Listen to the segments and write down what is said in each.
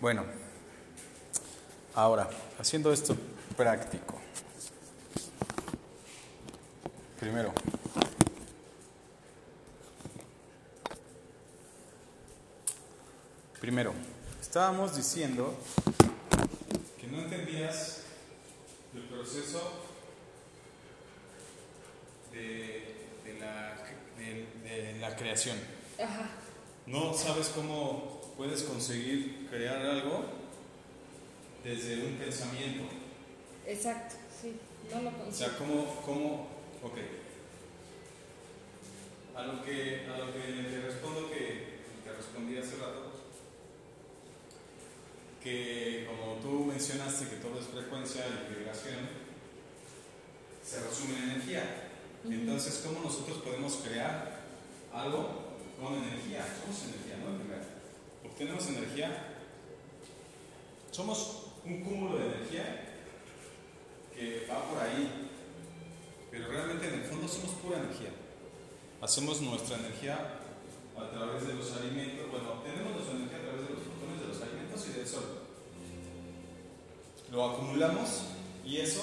Bueno, ahora, haciendo esto práctico. Primero, primero, estábamos diciendo que no entendías el proceso de, de la, de- de la creación. Ajá. No sabes cómo puedes conseguir crear algo desde un pensamiento. Exacto, sí. No lo O consigo. sea, cómo, cómo, ok. A lo que, a lo que te respondo que te respondí hace rato, que como tú mencionaste que todo es frecuencia y vibración, se resume en energía. Entonces, ¿cómo nosotros podemos crear algo con energía? Somos energía, ¿no? Obtenemos energía. Somos un cúmulo de energía que va por ahí. Pero realmente en el fondo somos pura energía. Hacemos nuestra energía a través de los alimentos. Bueno, obtenemos nuestra energía a través de los fotones de los alimentos y del sol. Lo acumulamos y eso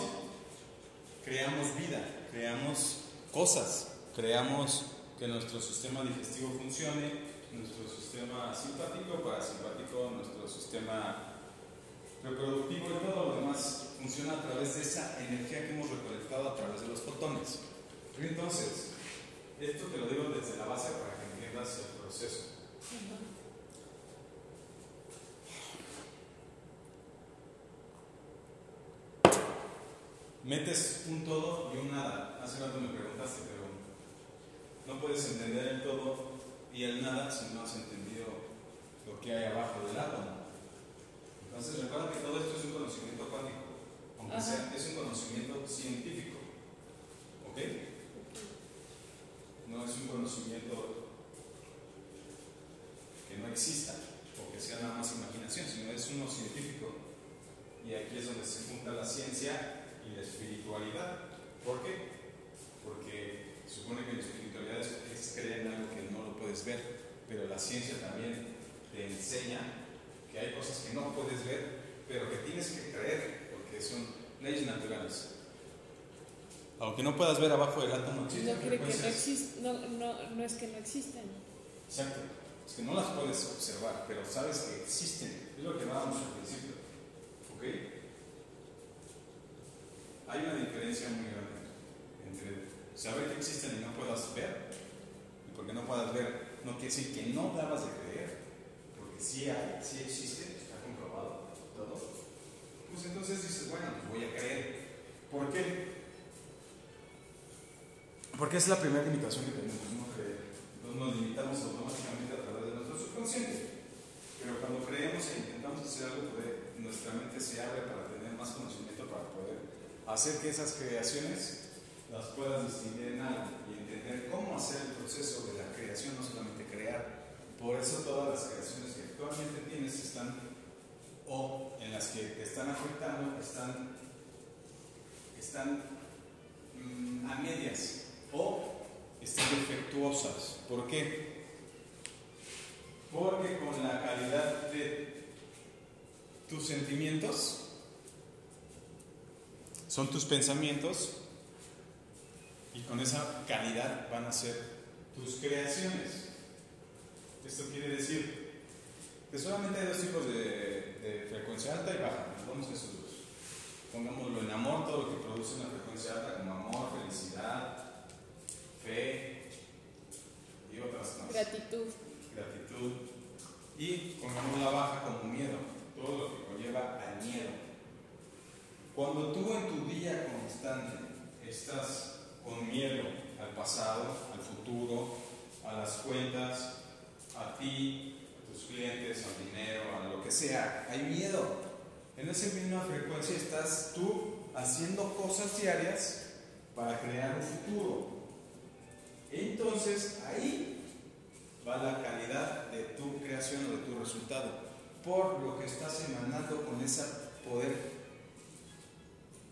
creamos vida, creamos cosas, creamos que nuestro sistema digestivo funcione, nuestro sistema simpático, parasimpático, nuestro sistema reproductivo y todo lo demás funciona a través de esa energía que hemos recolectado a través de los fotones. Entonces, esto te lo digo desde la base para que entiendas el proceso. Metes un todo y un nada. Hace rato me preguntaste, pero no puedes entender el todo y el nada si no has entendido lo que hay abajo del átomo. Entonces recuerda que todo esto es un conocimiento cuántico, aunque Ajá. sea, es un conocimiento científico. ¿Ok? No es un conocimiento que no exista o que sea nada más imaginación, sino es uno científico. Y aquí es donde se junta la ciencia y la espiritualidad. ¿Por qué? Porque supone que la espiritualidad es, es creer en algo que no lo puedes ver, pero la ciencia también te enseña que hay cosas que no puedes ver, pero que tienes que creer, porque son leyes naturales. Aunque no puedas ver abajo del átomo, No que no. No, es que no existen. Exacto. Es que no las puedes observar, pero sabes que existen. Es lo que hablábamos al principio. ¿Ok? Hay una diferencia muy grande entre saber que existen y no puedas ver, y porque no puedas ver, no quiere decir que no dabas de creer, porque sí hay, sí existe, está comprobado todo. Pues entonces dices, bueno, pues voy a creer. ¿Por qué? Porque es la primera limitación que tenemos, no creer. Entonces nos limitamos automáticamente a través de nuestro subconsciente. Pero cuando creemos e intentamos hacer algo, pues, nuestra mente se abre para tener más conocimiento, para poder hacer que esas creaciones las puedas distinguir en algo y entender cómo hacer el proceso de la creación, no solamente crear. Por eso todas las creaciones que actualmente tienes están, o en las que te están afectando, están, están mm, a medias o están defectuosas. ¿Por qué? Porque con la calidad de tus sentimientos, son tus pensamientos, y con esa calidad van a ser tus creaciones. Esto quiere decir que solamente hay dos tipos de, de frecuencia alta y baja. A esos dos. Pongámoslo en amor, todo lo que produce una frecuencia alta, como amor, felicidad, fe y otras más. Gratitud. Gratitud. Y pongamos la baja como miedo, todo lo que conlleva al miedo. Cuando tú en tu día constante estás con miedo al pasado, al futuro, a las cuentas, a ti, a tus clientes, al dinero, a lo que sea, hay miedo. En esa misma frecuencia estás tú haciendo cosas diarias para crear un futuro. Entonces ahí va la calidad de tu creación o de tu resultado, por lo que estás emanando con ese poder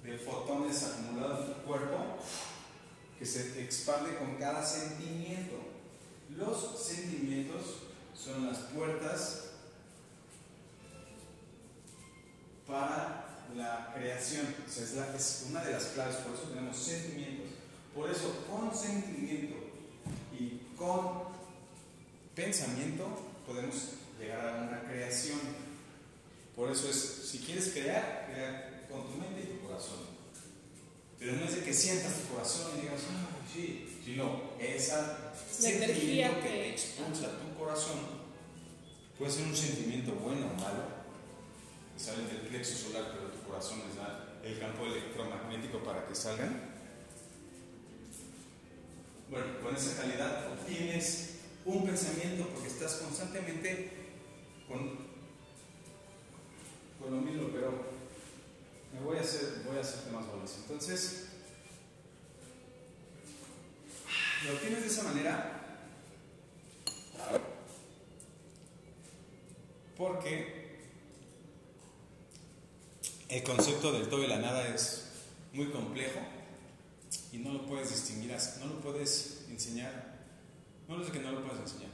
de fotones acumulados en tu cuerpo que se expande con cada sentimiento. Los sentimientos son las puertas la creación. O sea, es, es una de las claves, por eso tenemos sentimientos. Por eso, con sentimiento y con pensamiento podemos llegar a una creación. Por eso es, si quieres crear, crear con tu mente y tu corazón. Pero no es de que sientas tu corazón y digas, ah, sí, sino esa sentimiento energía que que- expulsa tu corazón puede ser un sentimiento bueno o malo, que salen del plexo solar, pero tu corazón les da el campo electromagnético para que salgan. Bueno, con esa calidad obtienes un pensamiento porque estás constantemente con, con lo mismo, pero me voy a hacer, voy a hacerte más bolas. Entonces, lo obtienes de esa manera porque el concepto del todo y la nada es muy complejo y no lo puedes distinguir, no lo puedes enseñar, no es que no lo puedes enseñar,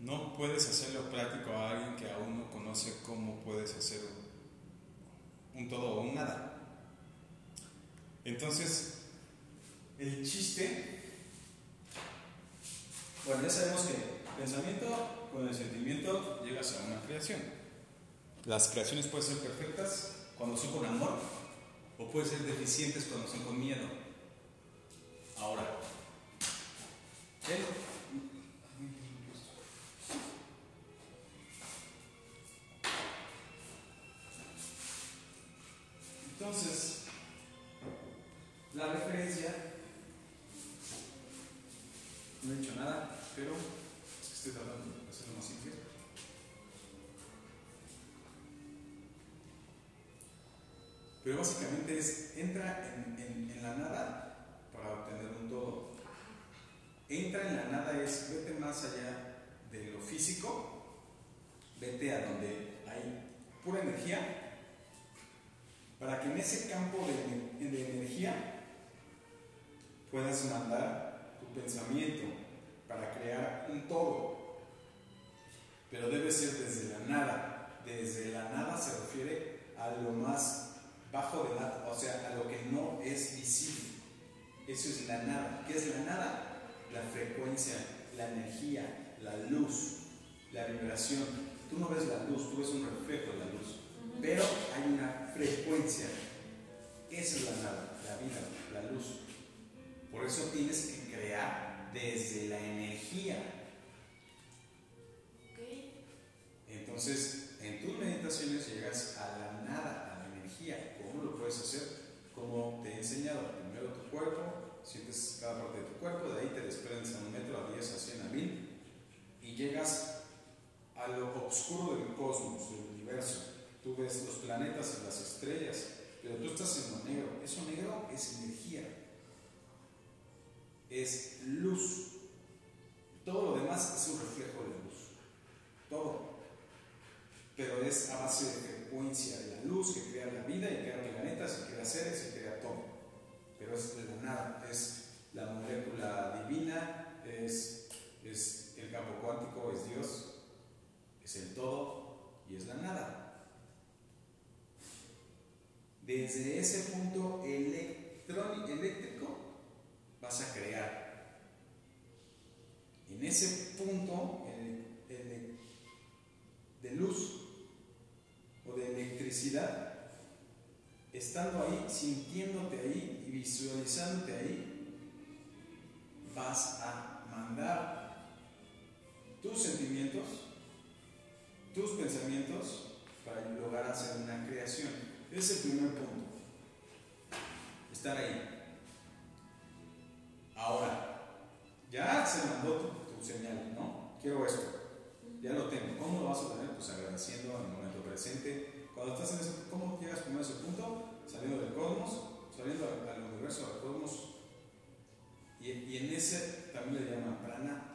no puedes hacerlo práctico a alguien que aún no conoce cómo puedes hacer un todo o un nada. Entonces, el chiste, bueno, ya sabemos que pensamiento con el sentimiento llegas a una creación. Las creaciones pueden ser perfectas cuando son con amor o pueden ser deficientes cuando son con miedo. Ahora, entonces, la referencia, no he dicho nada, pero es que estoy tratando de hacerlo más simple. Pero básicamente es, entra en, en- la nada para obtener un todo. Entra en la nada es, vete más allá de lo físico, vete a donde hay pura energía, para que en ese campo de, energía puedas mandar tu pensamiento para crear un todo. Pero debe ser desde la nada. Desde la nada se refiere a lo más bajo de nada, o sea, a lo que no es visible. Eso es la nada. ¿Qué es la nada? La frecuencia, la energía, la luz, la vibración. Tú no ves la luz, tú ves un reflejo de la luz. Pero hay una frecuencia. Esa es la nada, la vida, la luz. Por eso tienes que crear desde la energía. Entonces, en tus meditaciones llegas a la nada, a la energía. ¿Cómo lo puedes hacer? Como te he enseñado, primero tu cuerpo, sientes cada parte de tu cuerpo, de ahí te desprendes a un metro, a 10, a 100, a 1000 y llegas a lo oscuro del cosmos, del universo. Tú los planetas y las estrellas, pero tú estás en lo negro. Eso negro es energía, es luz. Todo lo demás es un reflejo de luz. Todo. Pero es a base de frecuencia de la luz que crea la vida y crea planetas y crea seres y crea todo. Pero es de la nada, es la molécula divina, es el campo cuántico, es Dios, es el todo y es la nada. Desde ese punto eléctrico vas a crear. En ese punto de luz o de electricidad, estando ahí, sintiéndote ahí y visualizándote ahí, vas a mandar tus sentimientos, tus pensamientos para lograr hacer una creación. Es el primer punto. Estar ahí. Ahora, ya se mandó tu, tu señal, ¿no? Quiero esto. Ya lo tengo. ¿Cómo lo vas a obtener? Pues agradeciendo en el momento presente. Cuando estás en ese ¿cómo llegas primero a ese punto? Saliendo del cosmos, saliendo al, universo, al cosmos. Y, en ese también le llaman prana,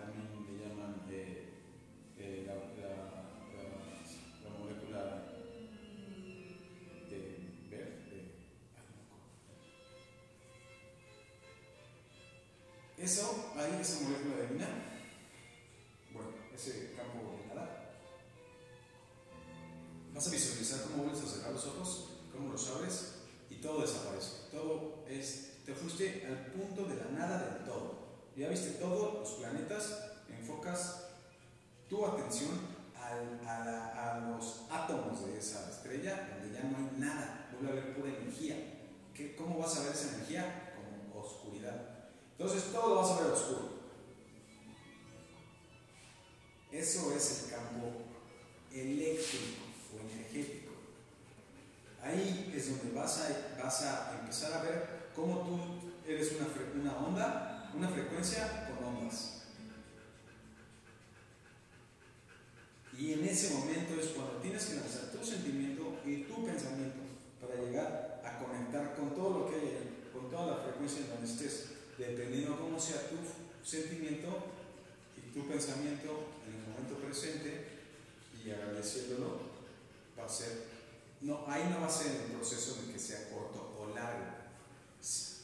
Eso, ahí esa molécula divina, bueno, ese campo de nada, vas a visualizar cómo vuelves a cerrar los ojos, ¿Cómo los abres? Y todo desaparece. Todo es, te fuiste al punto de la nada del todo. Ya viste todos los planetas, enfocas tu atención a, los átomos de esa estrella, donde ya no hay nada, vuelve a haber pura energía. ¿Qué, ¿Cómo vas a ver esa energía? Como oscuridad. Entonces todo lo vas a ver oscuro. Eso es el campo eléctrico o energético. Ahí es donde vas a, vas a empezar a ver cómo tú eres una, una onda, una frecuencia con ondas. Y en ese momento es cuando tienes que lanzar tu sentimiento y tu pensamiento para llegar a conectar con todo lo que hay, con toda la frecuencia en donde estés, dependiendo cómo sea tu sentimiento y tu pensamiento en el momento presente y agradeciéndolo, va a ser, no, ahí no va a ser el proceso de que sea corto o largo,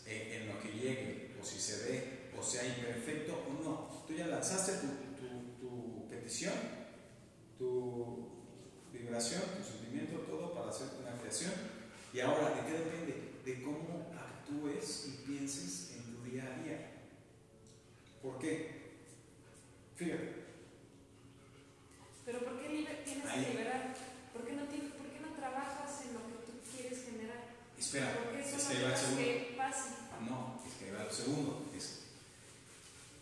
en, lo que llegue, o si se ve, o sea imperfecto o no. Tú ya lanzaste tu, tu, tu petición tu vibración, tu sentimiento, todo para hacer una creación. Y ahora, ¿de qué depende? De cómo actúes y pienses en día a día. ¿Por qué? Fíjate. Pero ¿por qué tienes que liberar? ¿Por qué, no ¿Por qué no trabajas en lo que tú quieres generar? Espera, es que va el segundo. Que No, es que va el segundo. Es,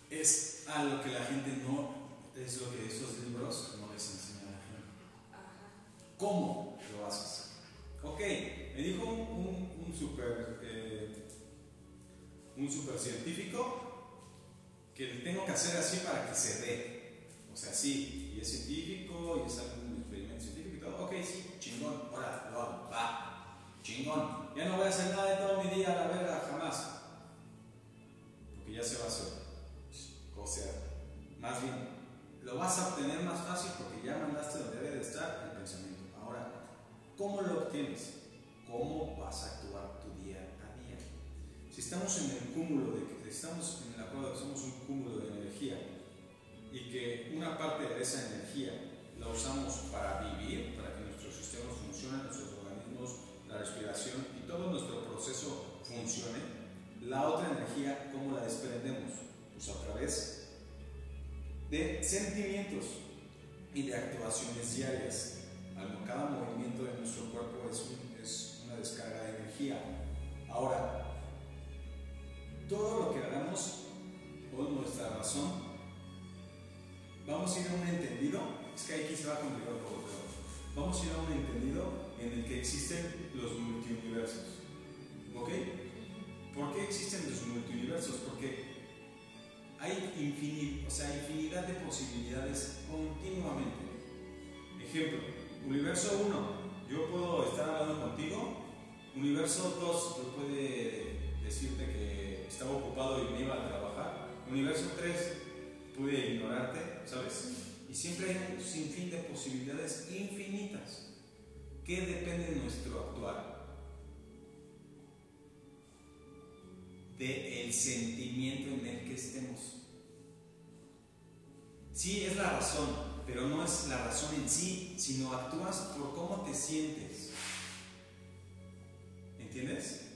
es a lo que la gente no, es lo que estos libros no les enseñan ¿Cómo lo haces? Ok, me dijo un, un, super, eh, un super científico que tengo que hacer así para que se dé. O sea, sí, y es científico, y es algún experimento científico y todo. Ok, sí, chingón, ahora lo hago, va, chingón. Ya no voy a hacer nada de todo mi día la verga, jamás. Porque ya se va a hacer. O sea, más bien, lo vas a obtener más fácil porque ya mandaste donde debe de estar el pensamiento. ¿Cómo lo obtienes? ¿Cómo vas a actuar tu día? Si estamos en el cúmulo de que estamos en el acuerdo que somos un cúmulo de energía y que una parte de esa energía la usamos para vivir, para que nuestros sistemas funcionen, nuestros organismos, la respiración y todo nuestro proceso funcione, la otra energía, ¿cómo la desprendemos? Pues a través de sentimientos y de actuaciones diarias cada movimiento de nuestro cuerpo es, es una descarga de energía. Ahora, todo lo que hagamos con nuestra razón, vamos a ir a un entendido, es que aquí se va a complicar un poco, pero vamos a ir a un entendido en el que existen los multiuniversos. ¿Ok? ¿Por qué existen los multiuniversos? Porque hay infinidad, o sea, infinidad de posibilidades continuamente. Ejemplo, Universo 1, yo puedo estar hablando contigo. Universo 2, yo puede decirte que estaba ocupado y me iba a trabajar. Universo 3, pude ignorarte, ¿sabes? Y siempre hay un sinfín de posibilidades infinitas. ¿Qué depende de nuestro actuar? De el sentimiento en el que estemos. Sí, es la razón, pero no es la razón en sí, sino actúas por cómo te sientes. ¿Entiendes?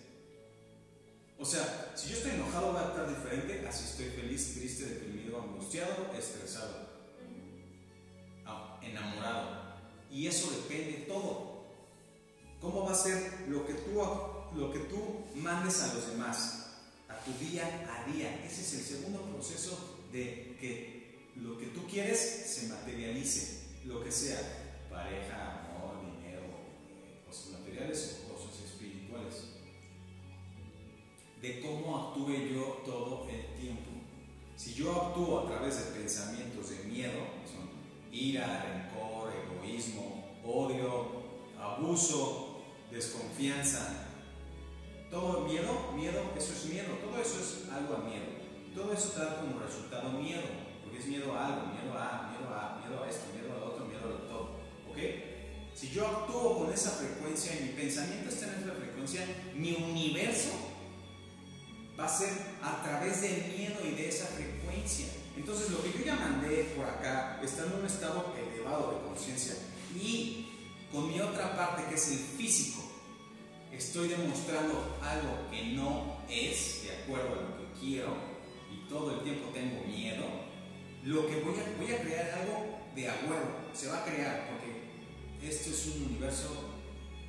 O sea, si yo estoy enojado va a actuar diferente así estoy feliz, triste, deprimido, angustiado, estresado, ah, enamorado. Y eso depende todo. ¿Cómo va a ser lo que tú, lo que tú mandes a los demás, a tu día a día? Ese es el segundo proceso de que lo que tú quieres se materialice, lo que sea, pareja, De cómo actúe yo todo el tiempo. Si yo actúo a través de pensamientos de miedo, son ira, rencor, egoísmo, odio, abuso, desconfianza, todo miedo, miedo, eso es miedo, todo eso es algo a miedo. Todo eso da como resultado miedo es miedo a algo, miedo a, miedo a, miedo a esto, miedo a otro, miedo a todo. ¿Ok? Si yo actúo con esa frecuencia y mi pensamiento está en esa frecuencia, mi universo va a ser a través del miedo y de esa frecuencia. Entonces lo que yo ya mandé por acá está en un estado elevado de conciencia y con mi otra parte que es el físico, estoy demostrando algo que no es de acuerdo a lo que quiero y todo el tiempo tengo miedo, lo que voy a, voy a crear algo de acuerdo, se va a crear, porque esto es un universo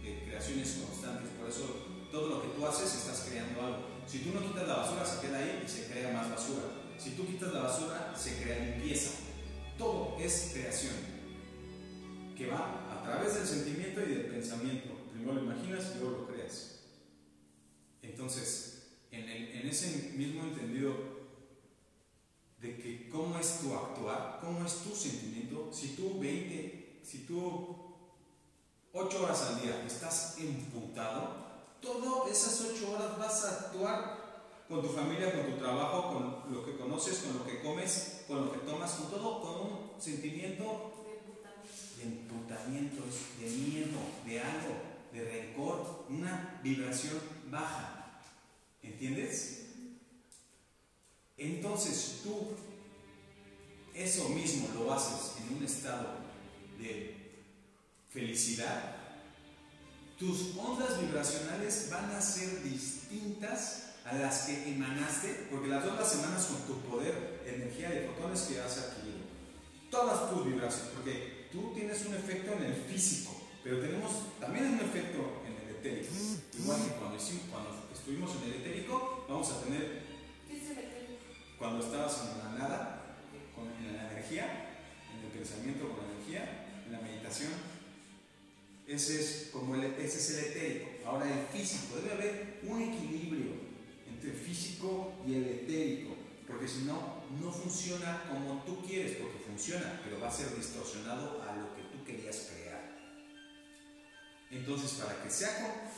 de creaciones constantes, por eso todo lo que tú haces estás creando algo. Si tú no quitas la basura, se queda ahí y se crea más basura. Si tú quitas la basura, se crea limpieza. Todo es creación, que va a través del sentimiento y del pensamiento. Primero lo imaginas y luego lo creas. Entonces, en, en ese mismo entendido de que cómo es tu actuar, cómo es tu sentimiento, si tú 20, si tú 8 horas al día estás emputado, todas esas 8 horas vas a actuar con tu familia, con tu trabajo, con lo que conoces, con lo que comes, con lo que tomas, con todo, con un sentimiento de emputamiento, de miedo, de algo, de rencor, una vibración baja. ¿Entiendes? Entonces tú eso mismo lo haces en un estado de felicidad, tus ondas vibracionales van a ser distintas a las que emanaste, porque las dos las emanas con tu poder, energía de fotones que has adquirido. Todas tus vibraciones, porque tú tienes un efecto en el físico, pero tenemos también un efecto en el etérico. Igual que cuando, estuvimos en el etérico, vamos a tener, cuando estabas en la nada, con, en la energía, en el pensamiento con la energía, en la meditación, ese es, como el, ese es el etérico. Ahora el físico, debe haber un equilibrio entre el físico y el etérico, porque si no, no funciona como tú quieres, porque funciona, pero va a ser distorsionado a lo que tú querías crear. Entonces, para que sea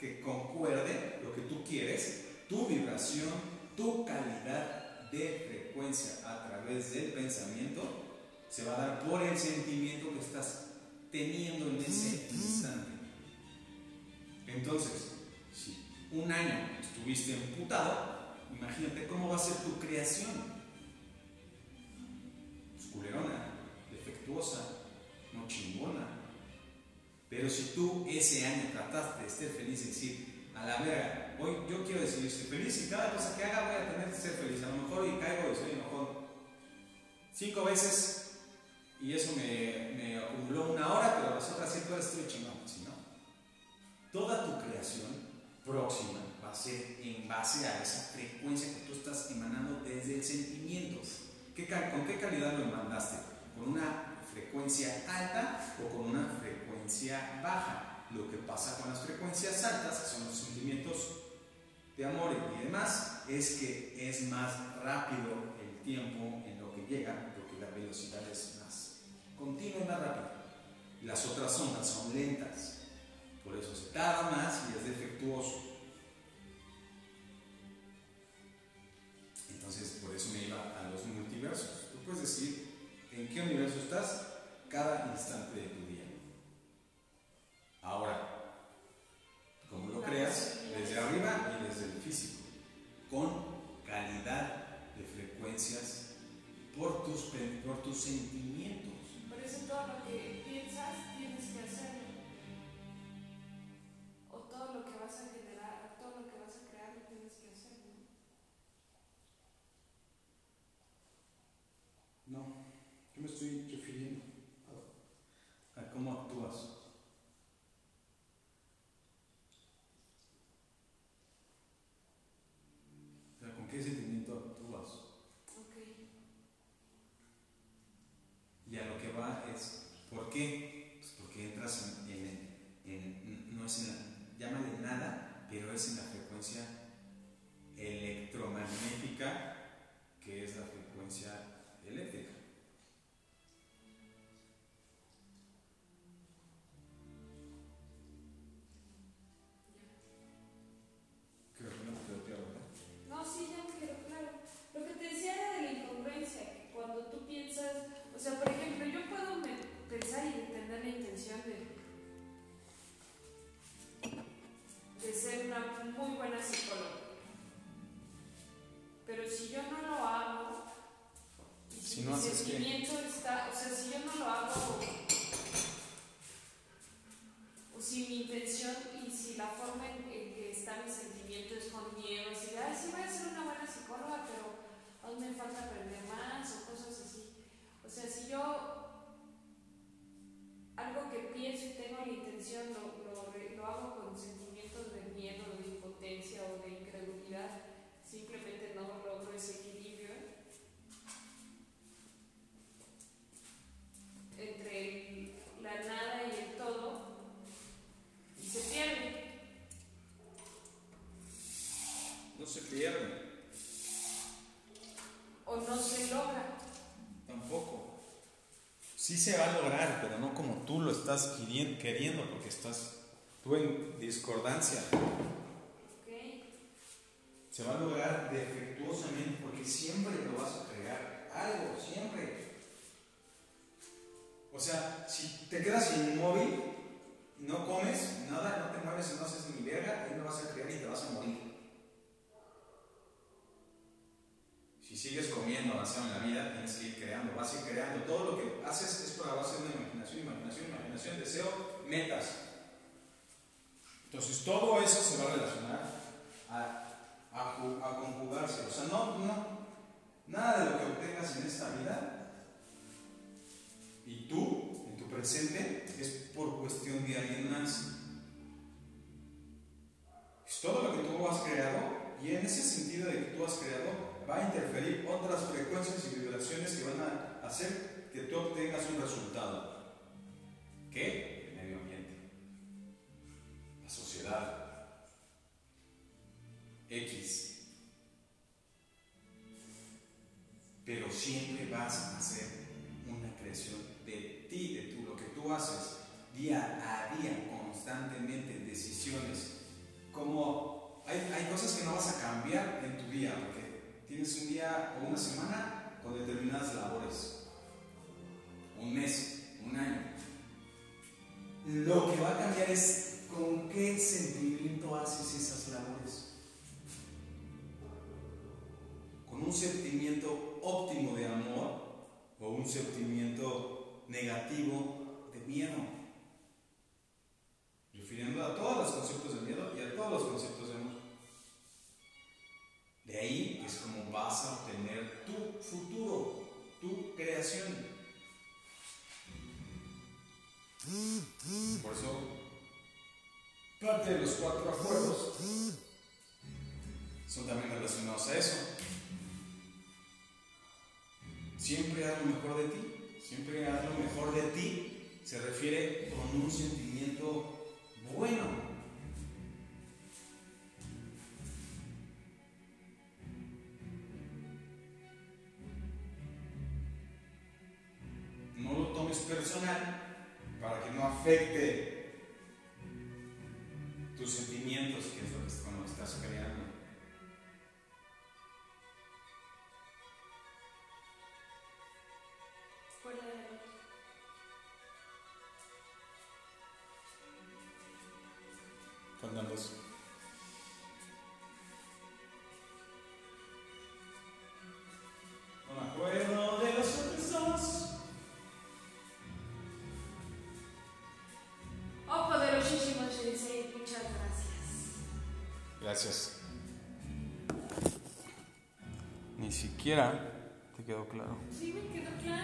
que concuerde lo que tú quieres, tu vibración, tu calidad de frecuencia a través del pensamiento, se va a dar por el sentimiento que estás teniendo en ese instante. Entonces, si un año estuviste emputado, imagínate cómo va a ser tu creación. Pues culerona, defectuosa, no chingona. Pero si tú ese año trataste de ser feliz y decir, a la verga, hoy yo quiero decidir ser feliz y cada cosa que haga voy a tener que ser feliz. A lo mejor y caigo y soy mejor cinco veces y eso me, me, acumuló una hora, pero las otras siete horas estoy chingando, ¿sí, no? Toda tu creación próxima va a ser en base a esa frecuencia que tú estás emanando desde el sentimiento. ¿Qué, ¿Con qué calidad lo mandaste? ¿Con una frecuencia alta o con una frecuencia baja? Lo que pasa con las frecuencias altas, que son los sentimientos de amor y demás, es que es más rápido el tiempo en lo que llega, porque la velocidad es continua y más rápido. Las otras ondas son lentas, por eso se tarda más y es defectuoso. Entonces, por eso me iba a los multiversos. Tú puedes decir en qué universo estás cada instante de tu día. Ahora, como lo creas, desde arriba y desde el físico, con calidad de frecuencias por tus, por tus sentimientos todo lo estás queriendo, porque estás tú en discordancia. Se va a lograr defectuosamente porque siempre lo vas a crear. Algo, siempre. O sea, si te quedas inmóvil, no comes, nada, no te mueves, no haces ni verga, ahí lo vas a crear y te vas a morir. Si sigues comiendo, avanzando en la vida, tienes que ir creando, vas a ir creando. Todo lo que haces es por la base de una imaginación, imaginación, imaginación, deseo, metas. Entonces todo eso se va a relacionar a conjugarse. O sea, no, no, nada de lo que obtengas en esta vida y tú, en tu presente, es por cuestión de alguien. Es todo lo que tú has creado y en ese sentido de que tú has creado va a interferir otras frecuencias y vibraciones que van a hacer que tú obtengas un resultado. ¿Qué? El medio ambiente, la sociedad, X. Pero siempre vas a hacer una creación de ti, de tú, lo que tú haces día a día, constantemente, decisiones. Como hay, hay cosas que no vas a cambiar en tu día, porque tienes un día o una semana con determinadas labores, un mes, un año. Lo que va a cambiar es con qué sentimiento haces esas labores. un sentimiento óptimo de amor o un sentimiento negativo de miedo. Refiriendo a todos los conceptos de miedo y a todos los conceptos de amor. De ahí vas a obtener tu futuro, tu creación. Por eso, parte de los cuatro acuerdos son también relacionados a eso. Siempre haz lo mejor de ti. Siempre haz lo mejor de ti. Se refiere con un sentimiento bueno. Personal para que no afecte tus sentimientos, que es lo que estás creando. Gracias. Ni siquiera te quedó claro. Sí, me quedó claro.